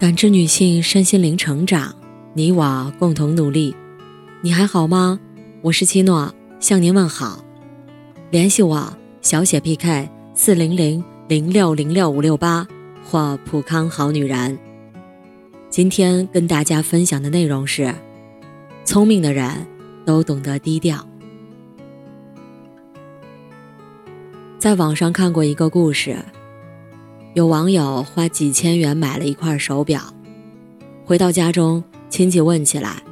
感知女性身心灵成长，你我共同努力。你还好吗？我是七诺，向您问好。联系我小写 PK 四零零零六零六五六八或普康好女人。今天跟大家分享的内容是：聪明的人都懂得低调。在网上看过一个故事。有网友花几千元买了一块手表，回到家中，亲戚问起来，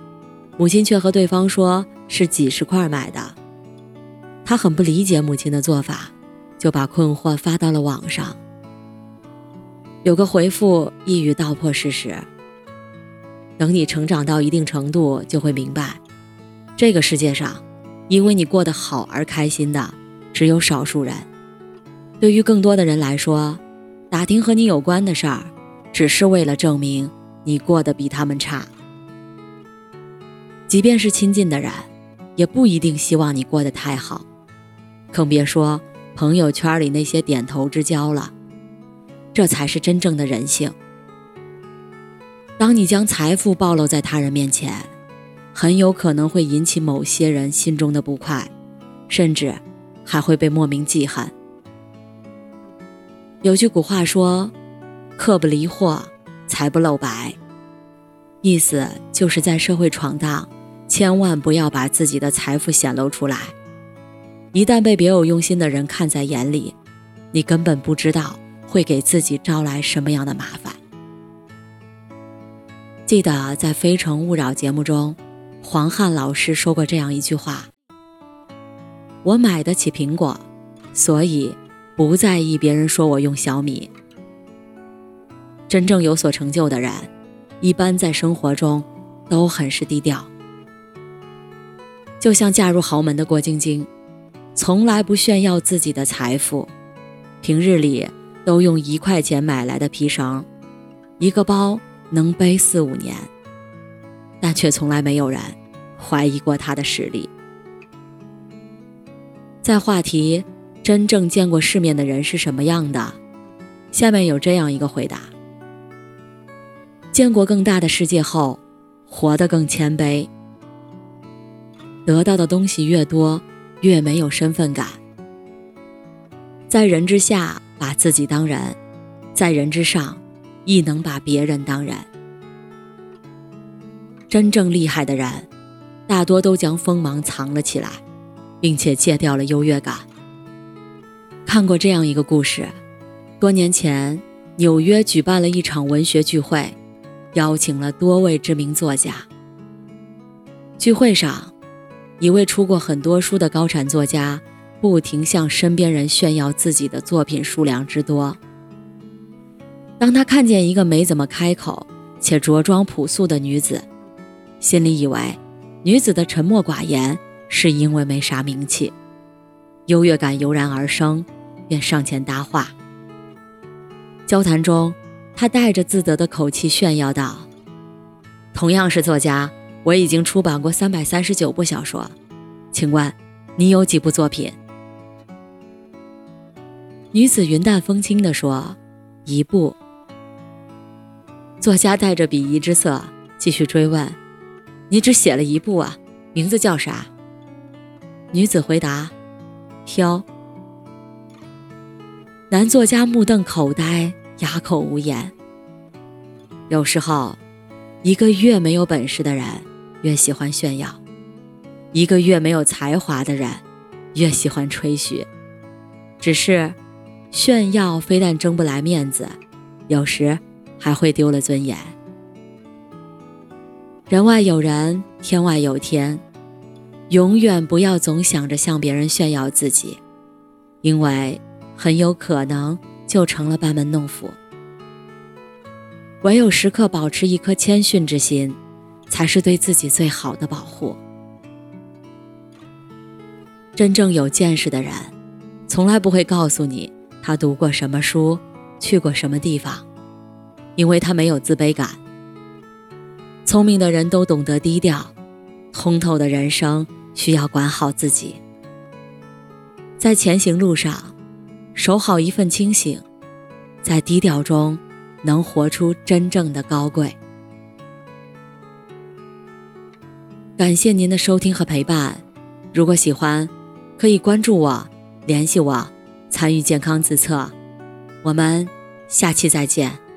母亲却和对方说是几十块买的。他很不理解母亲的做法，就把困惑发到了网上。有个回复一语道破事实：等你成长到一定程度，就会明白，这个世界上，因为你过得好而开心的只有少数人，对于更多的人来说。打听和你有关的事儿，只是为了证明你过得比他们差。即便是亲近的人，也不一定希望你过得太好，更别说朋友圈里那些点头之交了。这才是真正的人性。当你将财富暴露在他人面前，很有可能会引起某些人心中的不快，甚至还会被莫名记恨。有句古话说：“客不离货，财不露白。”意思就是在社会闯荡，千万不要把自己的财富显露出来。一旦被别有用心的人看在眼里，你根本不知道会给自己招来什么样的麻烦。记得在《非诚勿扰》节目中，黄汉老师说过这样一句话：“我买得起苹果，所以。”不在意别人说我用小米。真正有所成就的人，一般在生活中都很是低调。就像嫁入豪门的郭晶晶，从来不炫耀自己的财富，平日里都用一块钱买来的皮绳，一个包能背四五年，但却从来没有人怀疑过她的实力。在话题。真正见过世面的人是什么样的？下面有这样一个回答：见过更大的世界后，活得更谦卑。得到的东西越多，越没有身份感。在人之下把自己当人，在人之上亦能把别人当人。真正厉害的人，大多都将锋芒藏了起来，并且戒掉了优越感。看过这样一个故事：多年前，纽约举办了一场文学聚会，邀请了多位知名作家。聚会上，一位出过很多书的高产作家不停向身边人炫耀自己的作品数量之多。当他看见一个没怎么开口且着装朴素的女子，心里以为女子的沉默寡言是因为没啥名气，优越感油然而生。便上前搭话。交谈中，他带着自得的口气炫耀道：“同样是作家，我已经出版过三百三十九部小说，请问你有几部作品？”女子云淡风轻地说：“一部。”作家带着鄙夷之色继续追问：“你只写了一部啊？名字叫啥？”女子回答：“飘。”男作家目瞪口呆，哑口无言。有时候，一个越没有本事的人，越喜欢炫耀；一个越没有才华的人，越喜欢吹嘘。只是，炫耀非但争不来面子，有时还会丢了尊严。人外有人，天外有天，永远不要总想着向别人炫耀自己，因为。很有可能就成了班门弄斧。唯有时刻保持一颗谦逊之心，才是对自己最好的保护。真正有见识的人，从来不会告诉你他读过什么书，去过什么地方，因为他没有自卑感。聪明的人都懂得低调，通透的人生需要管好自己，在前行路上。守好一份清醒，在低调中能活出真正的高贵。感谢您的收听和陪伴，如果喜欢，可以关注我，联系我，参与健康自测。我们下期再见。